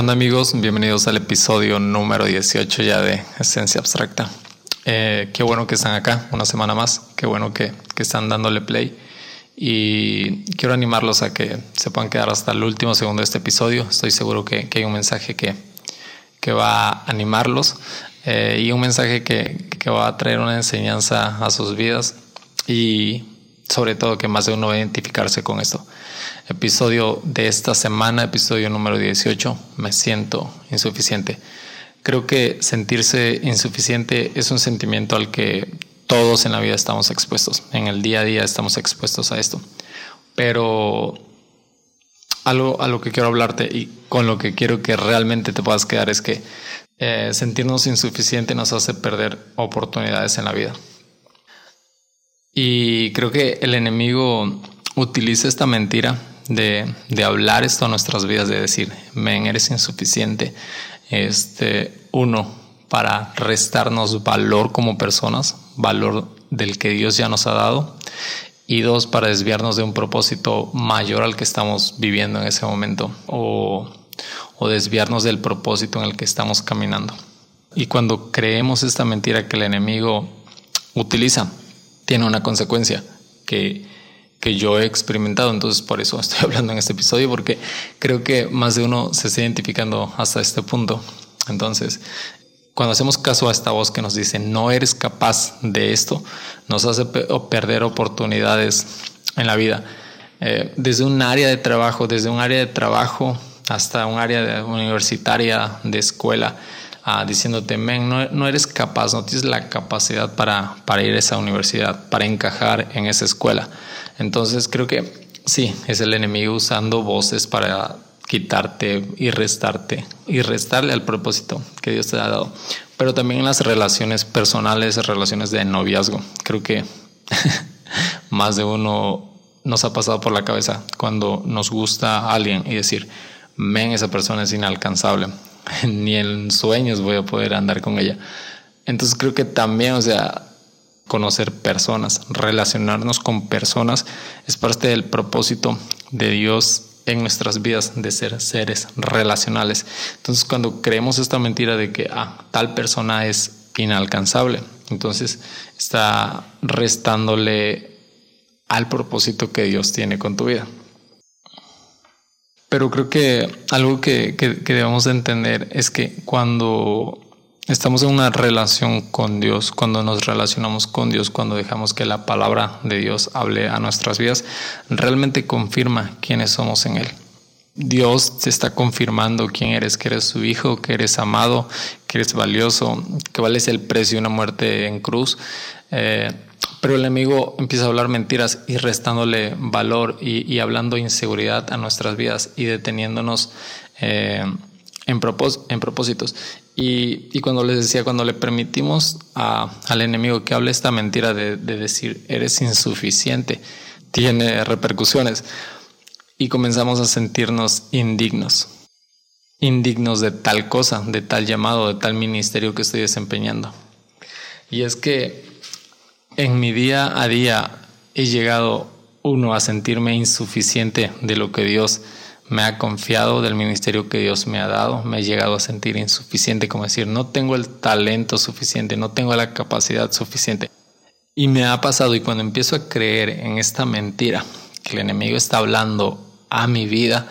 onda amigos? Bienvenidos al episodio número 18 ya de Esencia Abstracta. Eh, qué bueno que están acá una semana más, qué bueno que, que, están dándole play y quiero animarlos a que se puedan quedar hasta el último segundo de este episodio. Estoy seguro que, que hay un mensaje que, que va a animarlos eh, y un mensaje que, que va a traer una enseñanza a sus vidas y sobre todo que más de uno va a identificarse con esto. Episodio de esta semana, episodio número 18, me siento insuficiente. Creo que sentirse insuficiente es un sentimiento al que todos en la vida estamos expuestos, en el día a día estamos expuestos a esto. Pero algo a lo que quiero hablarte y con lo que quiero que realmente te puedas quedar es que eh, sentirnos insuficiente nos hace perder oportunidades en la vida. Y creo que el enemigo utiliza esta mentira de, de, hablar esto a nuestras vidas, de decir, men, eres insuficiente. Este, uno, para restarnos valor como personas, valor del que Dios ya nos ha dado. Y dos, para desviarnos de un propósito mayor al que estamos viviendo en ese momento o, o desviarnos del propósito en el que estamos caminando. Y cuando creemos esta mentira que el enemigo utiliza tiene una consecuencia que, que yo he experimentado. Entonces, por eso estoy hablando en este episodio, porque creo que más de uno se está identificando hasta este punto. Entonces, cuando hacemos caso a esta voz que nos dice no eres capaz de esto, nos hace perder oportunidades en la vida. Eh, desde un área de trabajo, desde un área de trabajo hasta un área universitaria, de escuela, diciéndote, men, no, eres capaz, no tienes la capacidad para, para ir a esa universidad, para encajar en esa escuela. Entonces creo que sí, es el enemigo usando voces para quitarte y restarte y restarle al propósito que Dios te ha dado. Pero también en las relaciones personales, relaciones de noviazgo. Creo que más de uno nos ha pasado por la cabeza cuando nos gusta a alguien y decir, men, esa persona es inalcanzable. ni en sueños voy a poder andar con ella. Entonces creo que también, o sea, conocer personas, relacionarnos con personas es parte del propósito de Dios en nuestras vidas de ser seres relacionales. Entonces cuando creemos esta mentira de que ah, tal persona es inalcanzable, entonces está restándole al propósito que Dios tiene con tu vida. Pero creo que algo que, que, debemos de entender es que cuando estamos en una relación con Dios, cuando nos relacionamos con Dios, cuando dejamos que la palabra de Dios hable a nuestras vidas, realmente confirma quiénes somos en Él. Dios te está confirmando quién eres, que eres su hijo, que eres amado, que eres valioso, que vales el precio de una muerte en cruz. Eh, pero el enemigo empieza a hablar mentiras y restándole valor y, hablando inseguridad a nuestras vidas y deteniéndonos eh, en, en, propósitos. Y, cuando les decía, cuando le permitimos al enemigo que hable esta mentira de decir eres insuficiente, tiene repercusiones y comenzamos a sentirnos indignos indignos de tal cosa, de tal llamado, de tal ministerio que estoy desempeñando. Y es que en mi día a día he llegado, uno, a sentirme insuficiente de lo que Dios me ha confiado, del ministerio que Dios me ha dado. Me he llegado a sentir insuficiente, como decir, no tengo el talento suficiente, no tengo la capacidad suficiente. Y me ha pasado, y cuando empiezo a creer en esta mentira, que el enemigo está hablando a mi vida,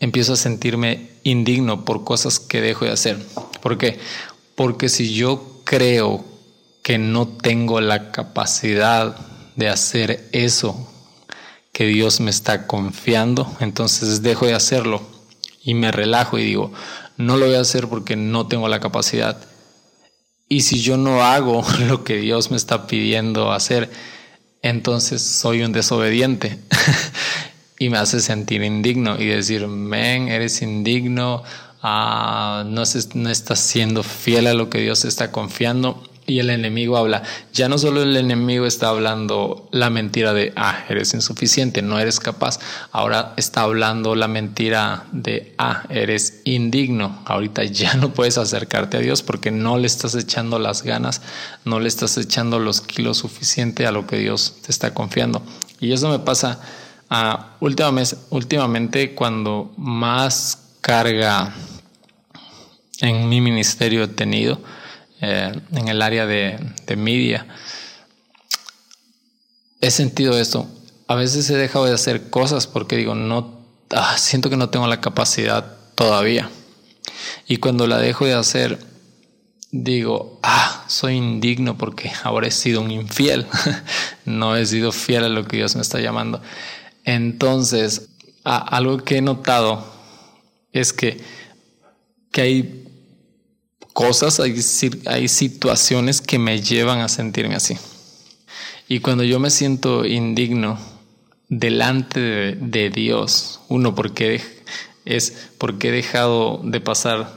empiezo a sentirme indigno por cosas que dejo de hacer. ¿Por qué? Porque si yo creo que no tengo la capacidad de hacer eso que Dios me está confiando, entonces dejo de hacerlo y me relajo y digo, no lo voy a hacer porque no tengo la capacidad. Y si yo no hago lo que Dios me está pidiendo hacer, entonces soy un desobediente. y me hace sentir indigno y decir, men, eres indigno, ah, no, no estás siendo fiel a lo que Dios está confiando y el enemigo habla. Ya no solo el enemigo está hablando la mentira de, ah, eres insuficiente, no eres capaz. Ahora está hablando la mentira de, ah, eres indigno. Ahorita ya no puedes acercarte a Dios porque no le estás echando las ganas, no le estás echando los kilos suficiente a lo que Dios te está confiando. Y eso me pasa últimamente, últimamente cuando más carga en mi ministerio he tenido eh, en el área de, de media. He sentido esto. A veces he dejado de hacer cosas porque digo, no, ah, siento que no tengo la capacidad todavía. Y cuando la dejo de hacer, digo, ah, soy indigno porque ahora he sido un infiel. no he sido fiel a lo que Dios me está llamando. Entonces, algo que he notado es que, que hay cosas, hay, hay situaciones que me llevan a sentirme así. Y cuando yo me siento indigno delante de, Dios, uno, porque es porque he dejado de pasar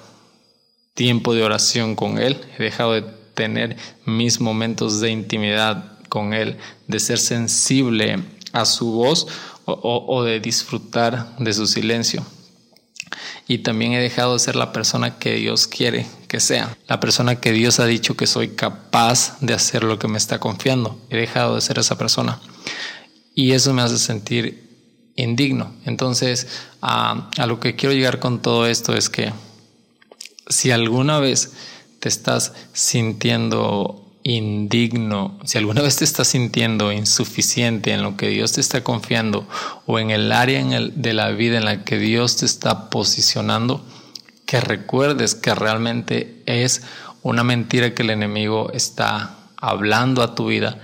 tiempo de oración con Él, he dejado de tener mis momentos de intimidad con Él, de ser sensible a su voz o, de disfrutar de su silencio. Y también he dejado de ser la persona que Dios quiere que sea, la persona que Dios ha dicho que soy capaz de hacer lo que me está confiando. He dejado de ser esa persona. Y eso me hace sentir indigno. Entonces, a lo que quiero llegar con todo esto es que si alguna vez te estás sintiendo indigno, si alguna vez te estás sintiendo insuficiente en lo que Dios te está confiando o en el área en el, de la vida en la que Dios te está posicionando, que recuerdes que realmente es una mentira que el enemigo está hablando a tu vida,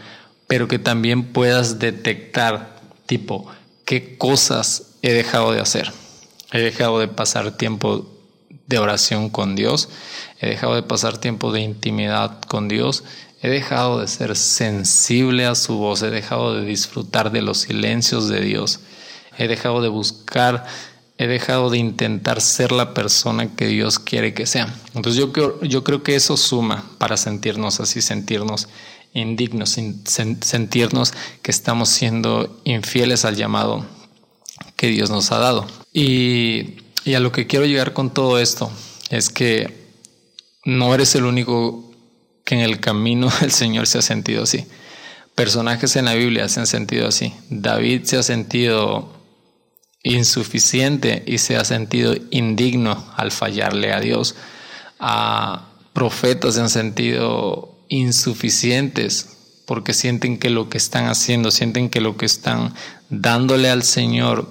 pero que también puedas detectar tipo qué cosas he dejado de hacer. He dejado de pasar tiempo de oración con Dios, he dejado de pasar tiempo de intimidad con Dios, he dejado de ser sensible a su voz, he dejado de disfrutar de los silencios de Dios, he dejado de buscar, he dejado de intentar ser la persona que Dios quiere que sea. Entonces yo creo, yo creo que eso suma para sentirnos así, sentirnos indignos, sentirnos que estamos siendo infieles al llamado que Dios nos ha dado. Y y a lo que quiero llegar con todo esto es que no eres el único que en el camino del Señor se ha sentido así. Personajes en la Biblia se han sentido así. David se ha sentido insuficiente y se ha sentido indigno al fallarle a Dios. A profetas se han sentido insuficientes porque sienten que lo que están haciendo, sienten que lo que están dándole al Señor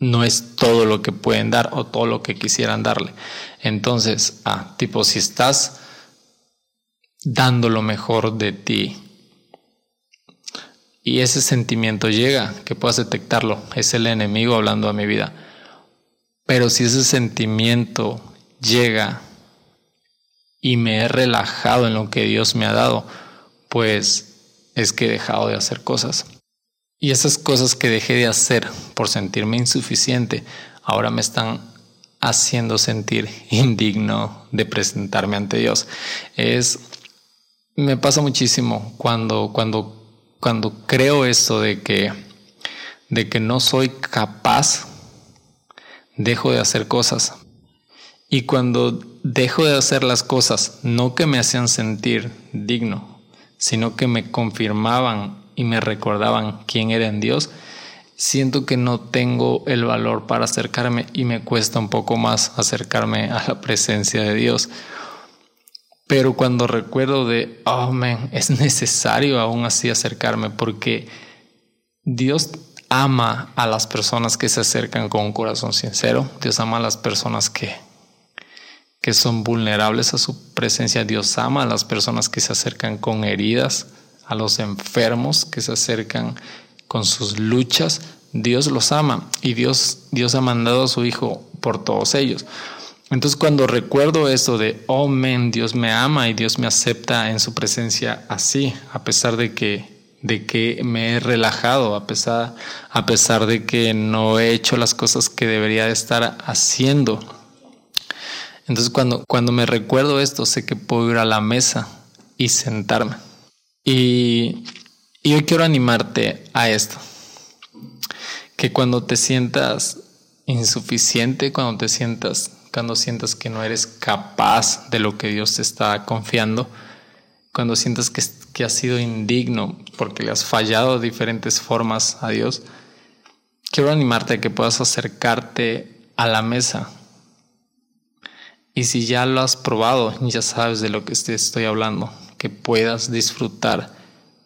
no es todo lo que pueden dar o todo lo que quisieran darle. Entonces, ah, tipo, si estás dando lo mejor de ti y ese sentimiento llega, que puedas detectarlo, es el enemigo hablando a mi vida. Pero si ese sentimiento llega y me he relajado en lo que Dios me ha dado, pues es que he dejado de hacer cosas. Y esas cosas que dejé de hacer por sentirme insuficiente, ahora me están haciendo sentir indigno de presentarme ante Dios. Es me pasa muchísimo cuando cuando cuando creo esto de que de que no soy capaz dejo de hacer cosas. Y cuando dejo de hacer las cosas, no que me hacían sentir digno, sino que me confirmaban y me recordaban quién era en Dios, siento que no tengo el valor para acercarme y me cuesta un poco más acercarme a la presencia de Dios. Pero cuando recuerdo de, oh man, es necesario aún así acercarme porque Dios ama a las personas que se acercan con un corazón sincero. Dios ama a las personas que, que son vulnerables a su presencia. Dios ama a las personas que se acercan con heridas a los enfermos que se acercan con sus luchas. Dios los ama y Dios, Dios ha mandado a su Hijo por todos ellos. Entonces cuando recuerdo eso de, oh men, Dios me ama y Dios me acepta en su presencia así, a pesar de que, de que me he relajado, a pesar, a pesar de que no he hecho las cosas que debería de estar haciendo. Entonces cuando, cuando me recuerdo esto, sé que puedo ir a la mesa y sentarme. Y, yo quiero animarte a esto, que cuando te sientas insuficiente, cuando te sientas, cuando sientas que no eres capaz de lo que Dios te está confiando, cuando sientas que, que has sido indigno porque le has fallado de diferentes formas a Dios, quiero animarte a que puedas acercarte a la mesa Y si ya lo has probado, ya sabes de lo que te estoy hablando, que puedas disfrutar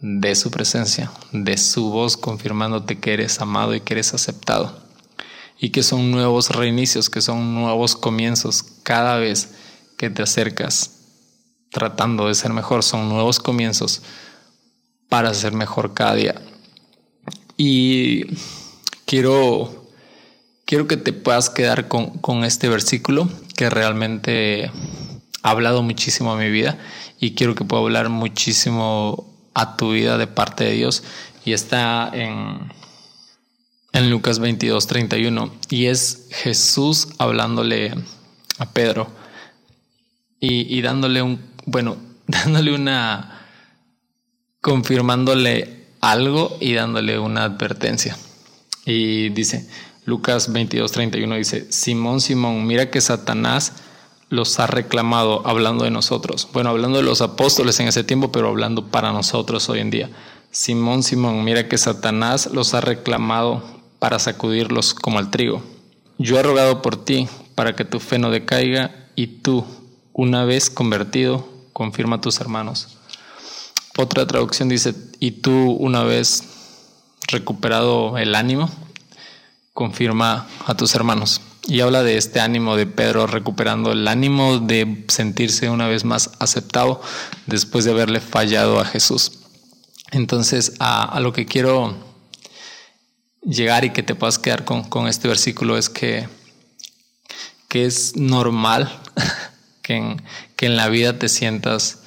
de su presencia, de su voz confirmándote que eres amado y que eres aceptado. Y que son nuevos reinicios, que son nuevos comienzos cada vez que te acercas tratando de ser mejor, son nuevos comienzos para ser mejor cada día. Y quiero, quiero que te puedas quedar con, con este versículo que realmente ha hablado muchísimo a mi vida y quiero que pueda hablar muchísimo a tu vida de parte de Dios y está en, en Lucas 22, 31 y es Jesús hablándole a Pedro y, y dándole un, bueno, dándole una, confirmándole algo y dándole una advertencia. Y dice, Lucas 22, 31 dice, Simón, Simón, mira que Satanás los ha reclamado hablando de nosotros. Bueno, hablando de los apóstoles en ese tiempo, pero hablando para nosotros hoy en día. Simón, Simón, mira que Satanás los ha reclamado para sacudirlos como al trigo. Yo he rogado por ti para que tu fe no decaiga y tú, una vez convertido, confirma a tus hermanos. Otra traducción dice, y tú una vez recuperado el ánimo, confirma a tus hermanos y habla de este ánimo de Pedro recuperando el ánimo de sentirse una vez más aceptado después de haberle fallado a Jesús. Entonces, a, lo que quiero llegar y que te puedas quedar con, con este versículo es que, que es normal que en, que en la vida te sientas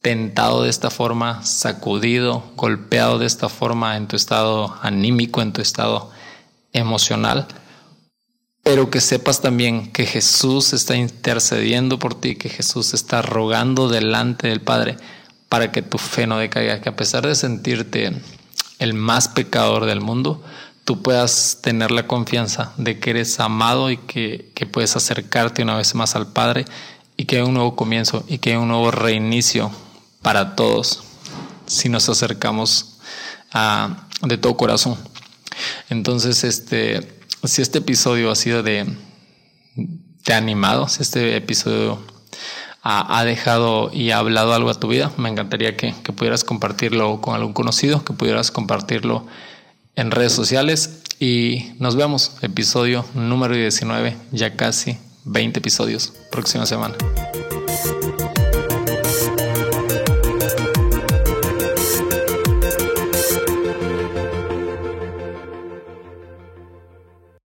tentado de esta forma, sacudido, golpeado de esta forma en tu estado anímico, en tu estado emocional pero que sepas también que Jesús está intercediendo por ti, que Jesús está rogando delante del Padre para que tu fe no decaiga, que a pesar de sentirte el más pecador del mundo, tú puedas tener la confianza de que eres amado y que, puedes acercarte una vez más al Padre y que hay un nuevo comienzo y que hay un nuevo reinicio para todos si nos acercamos de todo corazón. Entonces, este si este episodio ha sido de, ha animado, si este episodio ha, dejado y ha hablado algo a tu vida, me encantaría que, que pudieras compartirlo con algún conocido, que pudieras compartirlo en redes sociales y nos vemos, episodio número 19, ya casi 20 episodios, próxima semana.